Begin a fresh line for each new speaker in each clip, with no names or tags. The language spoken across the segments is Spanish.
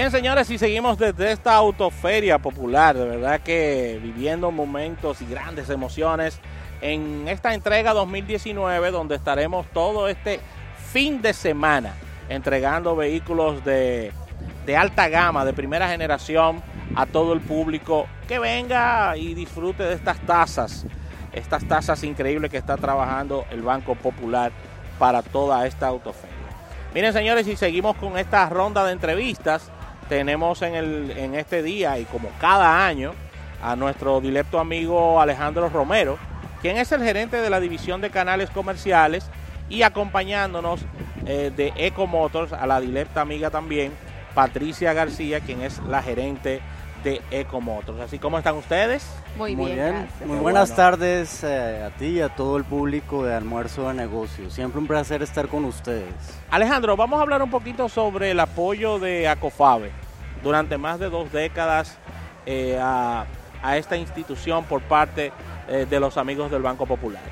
Bien, señores, y seguimos desde esta autoferia popular, de verdad que viviendo momentos y grandes emociones en esta entrega 2019, donde estaremos todo este fin de semana entregando vehículos de, alta gama, de primera generación, a todo el público que venga y disfrute de estas tasas, estas tasas increíbles que está trabajando el Banco Popular para toda esta autoferia. Miren, señores, y seguimos con esta ronda de entrevistas tenemos en, el, en este día y como cada año a nuestro directo amigo Alejandro Romero, quien es el gerente de la división de canales comerciales y acompañándonos eh, de Eco Motors a la directa amiga también, Patricia García, quien es la gerente de Eco Motors. Así como están ustedes.
Muy, bien.
Muy buenas tardes eh, a ti y a todo el público de Almuerzo de Negocios. Siempre un placer estar con ustedes.
Alejandro, vamos a hablar un poquito sobre el apoyo de Acofabe durante más de dos décadas eh, a, esta institución por parte eh, de los amigos del Banco Popular.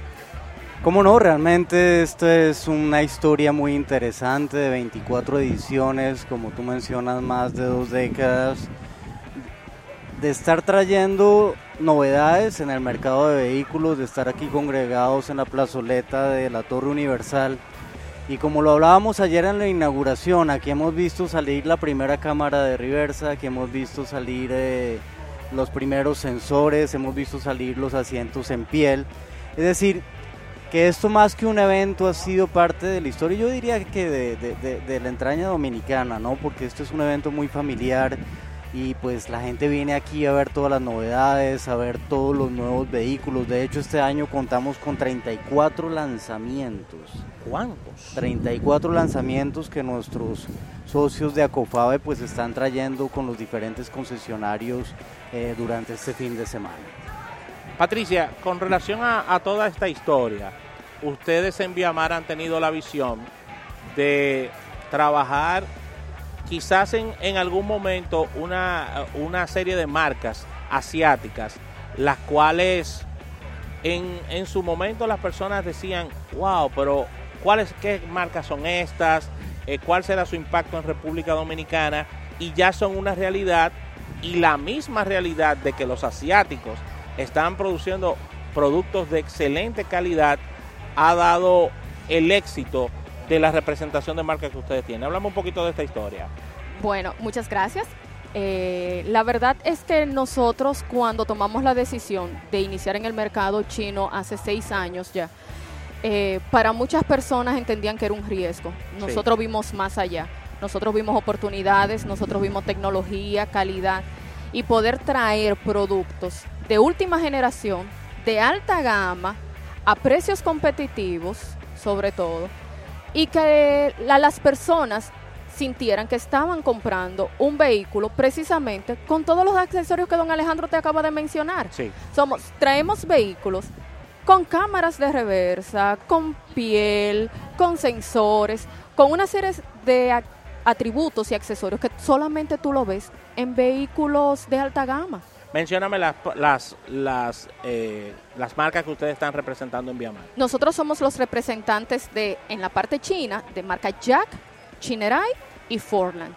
Cómo no, realmente esta es una historia muy interesante de 24 ediciones, como tú mencionas, más de dos décadas, de estar trayendo novedades en el mercado de vehículos, de estar aquí congregados en la plazoleta de la Torre Universal y como lo hablábamos ayer en la inauguración, aquí hemos visto salir la primera cámara de reversa, aquí hemos visto salir eh, los primeros sensores, hemos visto salir los asientos en piel. Es decir, que esto más que un evento ha sido parte de la historia, yo diría que de, de la entraña dominicana, ¿no? Porque esto es un evento muy familiar, y pues la gente viene aquí a ver todas las novedades, a ver todos los nuevos vehículos. De hecho, este año contamos con 34 lanzamientos.
¿Cuántos?
34 lanzamientos que nuestros socios de Acofabe pues están trayendo con los diferentes concesionarios eh, durante este fin de semana.
Patricia, con relación a, a toda esta historia, ustedes en Viamar han tenido la visión de trabajar quizás en, algún momento una, una, serie de marcas asiáticas, las cuales en, en, su momento las personas decían, wow, pero ¿cuáles, qué marcas son estas? Eh, ¿Cuál será su impacto en República Dominicana? Y ya son una realidad y la misma realidad de que los asiáticos están produciendo productos de excelente calidad ha dado el éxito de la representación de marca que ustedes tienen. Hablamos un poquito de esta historia.
Bueno, muchas gracias. Eh, la verdad es que nosotros cuando tomamos la decisión de iniciar en el mercado chino hace seis años ya, eh, para muchas personas entendían que era un riesgo. Nosotros vimos más allá. Nosotros vimos oportunidades, nosotros vimos tecnología, calidad y poder traer productos de última generación, de alta gama, a precios competitivos, sobre todo, y que las personas sintieran que estaban comprando un vehículo precisamente con todos los accesorios que don Alejandro te acaba de mencionar.
Sí.
Somos, traemos vehículos con cámaras de reversa, con piel, con sensores, con una serie de atributos y accesorios que solamente tú lo ves en vehículos de alta gama.
Mencióname las, las, las, eh, las marcas que ustedes están representando en Viamar.
Nosotros somos los representantes de, en la parte china, de marca Jack, Chinerai y Forland.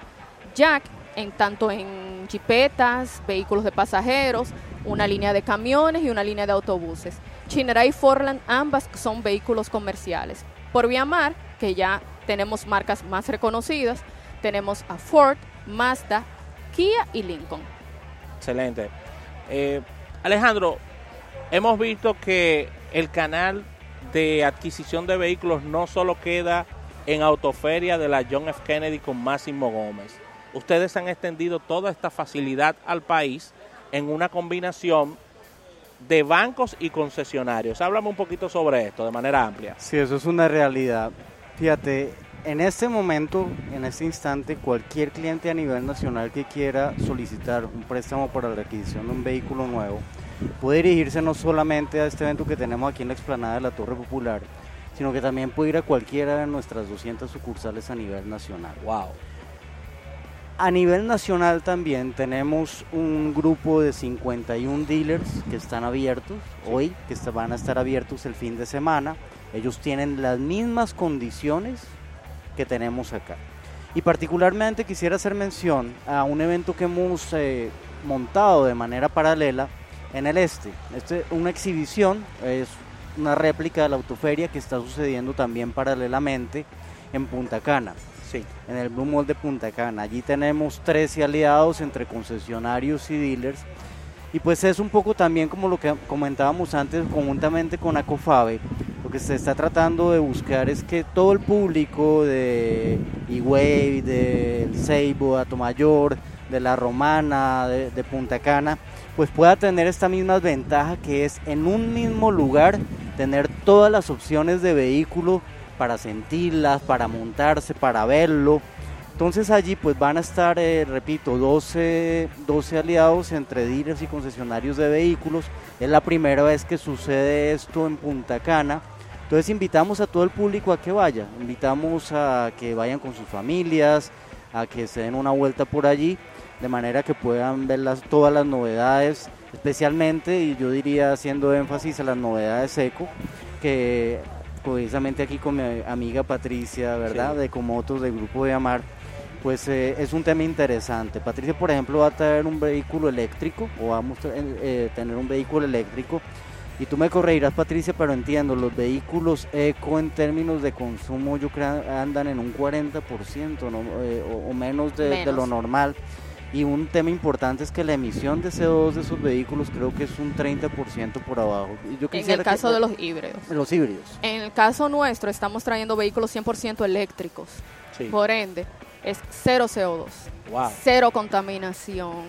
Jack, en tanto en jipetas, vehículos de pasajeros, una línea de camiones y una línea de autobuses. Chinerai y Forland ambas son vehículos comerciales. Por Viamar, que ya tenemos marcas más reconocidas, tenemos a Ford, Mazda, Kia y Lincoln.
Excelente. Eh, Alejandro, hemos visto que el canal de adquisición de vehículos no solo queda en Autoferia de la John F. Kennedy con Máximo Gómez. Ustedes han extendido toda esta facilidad al país en una combinación de bancos y concesionarios. Háblame un poquito sobre esto de manera amplia.
Sí, eso es una realidad. Fíjate, en este momento, en este instante, cualquier cliente a nivel nacional que quiera solicitar un préstamo para la adquisición de un vehículo nuevo puede dirigirse no solamente a este evento que tenemos aquí en la explanada de la Torre Popular, sino que también puede ir a cualquiera de nuestras 200 sucursales a nivel nacional.
Wow.
A nivel nacional también tenemos un grupo de 51 dealers que están abiertos hoy, que van a estar abiertos el fin de semana. Ellos tienen las mismas condiciones que tenemos acá. Y particularmente quisiera hacer mención a un evento que hemos eh, montado de manera paralela en el este. Este una exhibición, es una réplica de la autoferia que está sucediendo también paralelamente en Punta Cana.
Sí.
En el Blue Mall de Punta Cana. Allí tenemos 13 aliados entre concesionarios y dealers. Y pues es un poco también como lo que comentábamos antes conjuntamente con Acofabe. Lo que se está tratando de buscar es que todo el público de E-Wave, del Seibo, Atomayor, de la Romana, de, de Punta Cana, pues pueda tener esta misma ventaja que es en un mismo lugar tener todas las opciones de vehículo para sentirlas, para montarse, para verlo. Entonces allí pues van a estar, eh, repito, 12, 12 aliados entre dealers y concesionarios de vehículos. Es la primera vez que sucede esto en Punta Cana. Entonces invitamos a todo el público a que vaya, invitamos a que vayan con sus familias, a que se den una vuelta por allí, de manera que puedan ver las, todas las novedades, especialmente, y yo diría haciendo énfasis a las novedades ECO, que precisamente aquí con mi amiga Patricia, ¿verdad?
Sí.
De Comotos del Grupo de Amar, pues eh, es un tema interesante. Patricia, por ejemplo, va a traer un vehículo eléctrico o vamos a eh, tener un vehículo eléctrico. Y tú me corregirás, Patricia, pero entiendo, los vehículos eco en términos de consumo yo creo andan en un 40% ¿no? Eh, o, o, menos de,
Menos.
de lo normal. Y un tema importante es que la emisión de CO2 de esos vehículos creo que es un 30% por abajo. Y yo
En el caso
que-
de los híbridos.
los híbridos.
En el caso nuestro estamos trayendo vehículos 100% eléctricos.
Sí.
Por ende, es cero CO2,
Wow.
cero contaminación.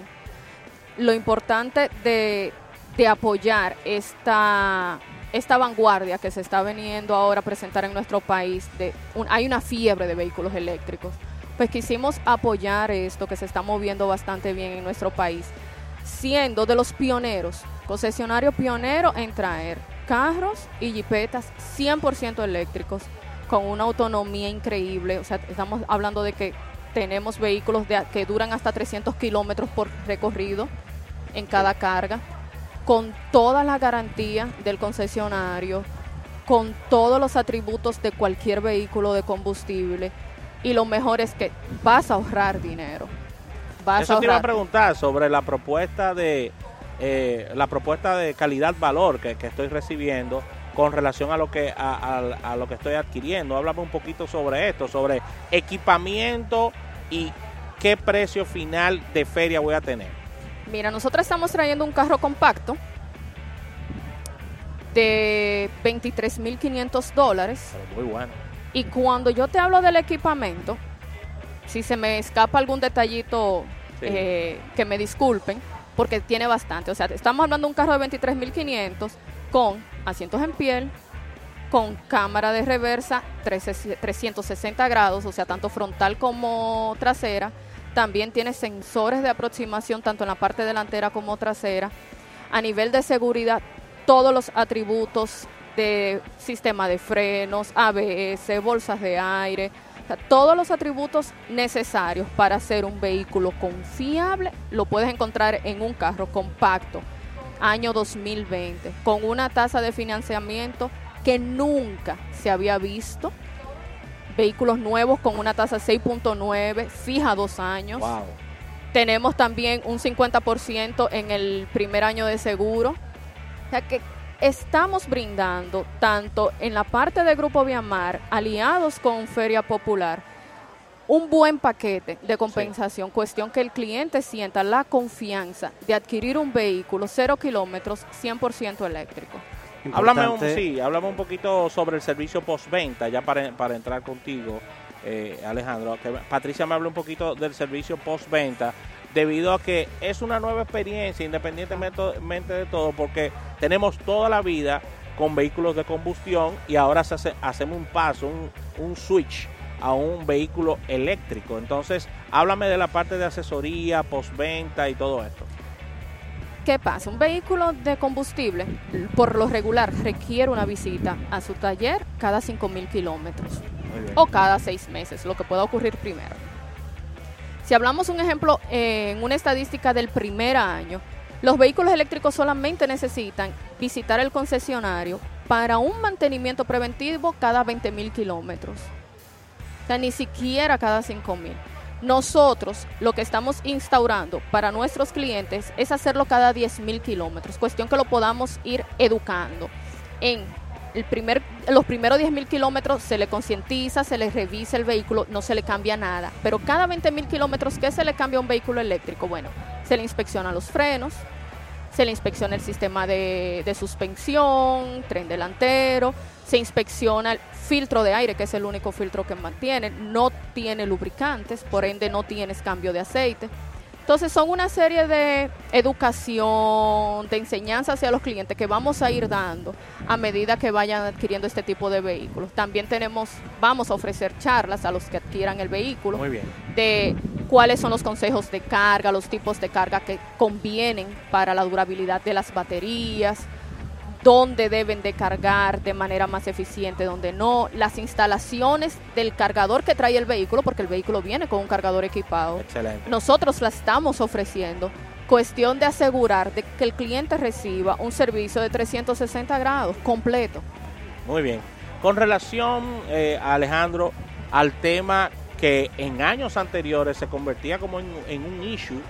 Lo importante de, de apoyar esta, esta vanguardia que se está veniendo ahora a presentar en nuestro país, de un- hay una fiebre de vehículos eléctricos, pues quisimos apoyar esto que se está moviendo bastante bien en nuestro país, siendo de los pioneros, concesionario pionero en traer carros y jipetas 100% eléctricos con una autonomía increíble. O sea, estamos hablando de que tenemos vehículos de, que duran hasta 300 kilómetros por recorrido en cada carga, con toda la garantía del concesionario, con todos los atributos de cualquier vehículo de combustible. Y lo mejor es que vas a ahorrar dinero. Vas
Eso
a
te iba a preguntar sobre la propuesta de eh, la propuesta de calidad-valor que, que estoy recibiendo con relación a lo que a, a- a lo que estoy adquiriendo. Háblame un poquito sobre esto, sobre equipamiento y qué precio final de feria voy a tener.
Mira, nosotros estamos trayendo un carro compacto de 23.500 dólares.
Muy bueno.
Y cuando yo te hablo del equipamiento, si se me escapa algún detallito,
Sí.
eh, que me disculpen, porque tiene bastante. O sea, estamos hablando de un carro de 23.500 con asientos en piel, con cámara de reversa 13 360 grados, o sea, tanto frontal como trasera. También tiene sensores de aproximación tanto en la parte delantera como trasera. A nivel de seguridad, todos los atributos de sistema de frenos, ABS, bolsas de aire, todos los atributos necesarios para hacer un vehículo confiable lo puedes encontrar en un carro compacto, año 2020, con una tasa de financiamiento que nunca se había visto. Vehículos nuevos con una tasa 6.9, fija dos años.
Wow.
Tenemos también un 50% en el primer año de seguro. O sea que estamos brindando tanto en la parte de Grupo Viamar, aliados con Feria Popular, un buen paquete de compensación, cuestión que el cliente sienta la confianza de adquirir un vehículo cero kilómetros 100% eléctrico.
Háblame un,
Importante-
sí, háblame un poquito sobre el servicio postventa, ya para, para entrar contigo, eh, Alejandro. Que Patricia me habló un poquito del servicio postventa, debido a que es una nueva experiencia, independientemente de todo, porque tenemos toda la vida con vehículos de combustión y ahora se hace- hacemos un paso, un, un switch a un vehículo eléctrico. Entonces, háblame de la parte de asesoría, postventa y todo esto.
¿Qué pasa? Un vehículo de combustible, por lo regular, requiere una visita a su taller cada 5.000 kilómetros o cada seis meses, lo que pueda ocurrir primero. Si hablamos un ejemplo eh, en una estadística del primer año, los vehículos eléctricos solamente necesitan visitar el concesionario para un mantenimiento preventivo cada 20.000 kilómetros. Ni siquiera cada 5 mil. Nosotros lo que estamos instaurando para nuestros clientes es hacerlo cada 10 mil kilómetros, cuestión que lo podamos ir educando. En el primer, los primeros 10 mil kilómetros se le concientiza, se le revisa el vehículo, no se le cambia nada. Pero cada 20 mil kilómetros, ¿qué se le cambia un vehículo eléctrico? Bueno, se le inspecciona los frenos, se le inspecciona el sistema de, de suspensión, tren delantero, se inspecciona el filtro de aire, que es el único filtro que mantiene, no tiene lubricantes, por ende no tienes cambio de aceite. Entonces son una serie de educación, de enseñanza hacia los clientes que vamos a ir dando a medida que vayan adquiriendo este tipo de vehículos. También tenemos, vamos a ofrecer charlas a los que adquieran el vehículo
Muy bien.
de cuáles son los consejos de carga, los tipos de carga que convienen para la durabilidad de las baterías, dónde deben de cargar de manera más eficiente, dónde no, las instalaciones del cargador que trae el vehículo, porque el vehículo viene con un cargador equipado.
Excelente.
Nosotros la estamos ofreciendo. Cuestión de asegurar de que el cliente reciba un servicio de 360 grados completo.
Muy bien. Con relación, eh, Alejandro, al tema que en años anteriores se convertía como en, un issue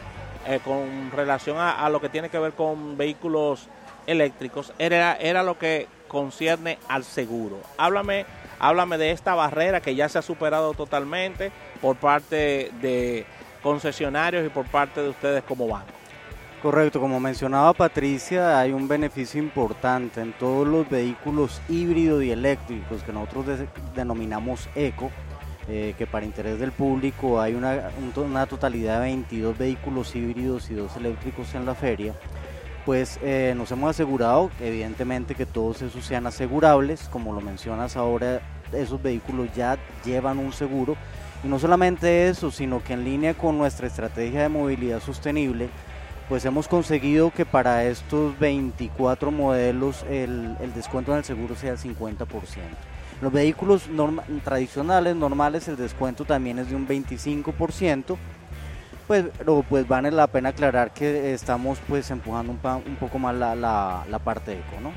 eh, con relación a, a, lo que tiene que ver con vehículos eléctricos, era, era lo que concierne al seguro. Háblame, háblame de esta barrera que ya se ha superado totalmente por parte de concesionarios y por parte de ustedes como banco.
Correcto, como mencionaba Patricia, hay un beneficio importante en todos los vehículos híbridos y eléctricos que nosotros de denominamos eco, eh, que para interés del público hay una, una, totalidad de 22 vehículos híbridos y dos eléctricos en la feria. Pues eh, nos hemos asegurado, evidentemente, que todos esos sean asegurables. Como lo mencionas ahora, esos vehículos ya llevan un seguro. Y no solamente eso, sino que en línea con nuestra estrategia de movilidad sostenible, pues hemos conseguido que para estos 24 modelos el, el descuento en el seguro sea el 50%. Los vehículos norma, tradicionales, normales, el descuento también es de un 25%, pues, pero pues vale la pena aclarar que estamos pues empujando un, un poco más la, la, la, parte eco, ¿no?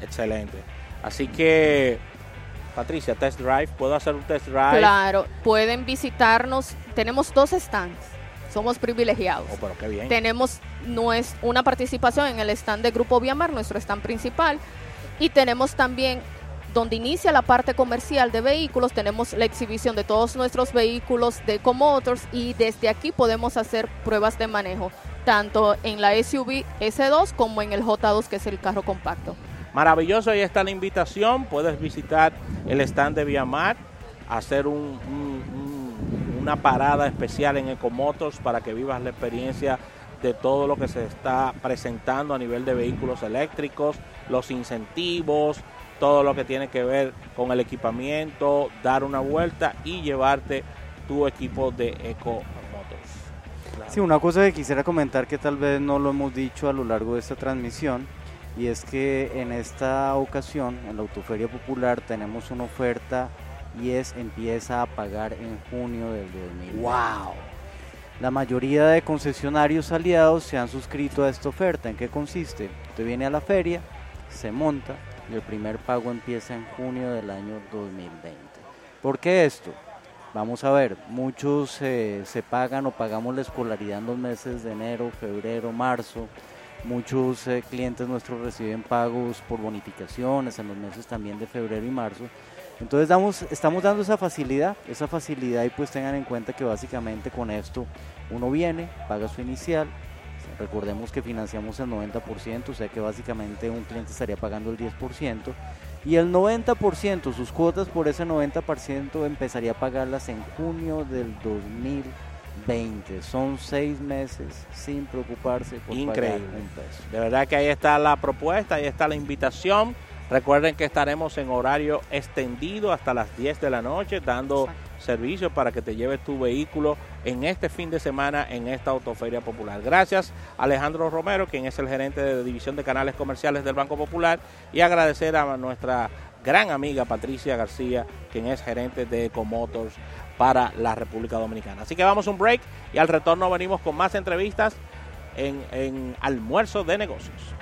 Excelente. Así que, Patricia, test drive, ¿puedo hacer un test drive?
Claro, pueden visitarnos, tenemos dos stands somos privilegiados.
Oh, pero qué bien.
Tenemos una participación en el stand de Grupo Viamar, nuestro stand principal, y tenemos también donde inicia la parte comercial de vehículos, tenemos la exhibición de todos nuestros vehículos de Ecomotors y desde aquí podemos hacer pruebas de manejo, tanto en la SUV S2 como en el J2, que es el carro compacto.
Maravilloso, ahí está la invitación, puedes visitar el stand de Viamar, hacer un, un, un, una parada especial en Ecomotos para que vivas la experiencia de todo lo que se está presentando a nivel de vehículos eléctricos, los incentivos, todo lo que tiene que ver con el equipamiento, dar una vuelta y llevarte tu equipo de Eco Motors.
Sí, una cosa que quisiera comentar que tal vez no lo hemos dicho a lo largo de esta transmisión y es que en esta ocasión en la Autoferia Popular tenemos una oferta y es empieza a pagar en junio del 2020.
¡Wow!
La mayoría de concesionarios aliados se han suscrito a esta oferta. ¿En qué consiste? Usted viene a la feria, se monta y el primer pago empieza en junio del año 2020. ¿Por qué esto? Vamos a ver, muchos eh, se pagan o pagamos la escolaridad en los meses de enero, febrero, marzo. Muchos eh, clientes nuestros reciben pagos por bonificaciones en los meses también de febrero y marzo. Entonces estamos dando esa facilidad, esa facilidad y pues tengan en cuenta que básicamente con esto uno viene, paga su inicial, recordemos que financiamos el 90%, o sea que básicamente un cliente estaría pagando el 10% y el 90%, sus cuotas por ese 90% empezaría a pagarlas en junio del 2020. Son seis meses sin preocuparse por
Increíble.
pagar un peso.
De verdad que ahí está la propuesta, ahí está la invitación. Recuerden que estaremos en horario extendido hasta las 10 de la noche dando Exacto. Servicio para que te lleves tu vehículo en este fin de semana en esta Autoferia Popular. Gracias Alejandro Romero, quien es el gerente de División de Canales Comerciales del Banco Popular, y agradecer a nuestra gran amiga Patricia García, quien es gerente de Ecomotors para la República Dominicana. Así que vamos a un break y al retorno venimos con más entrevistas en, en Almuerzo de Negocios.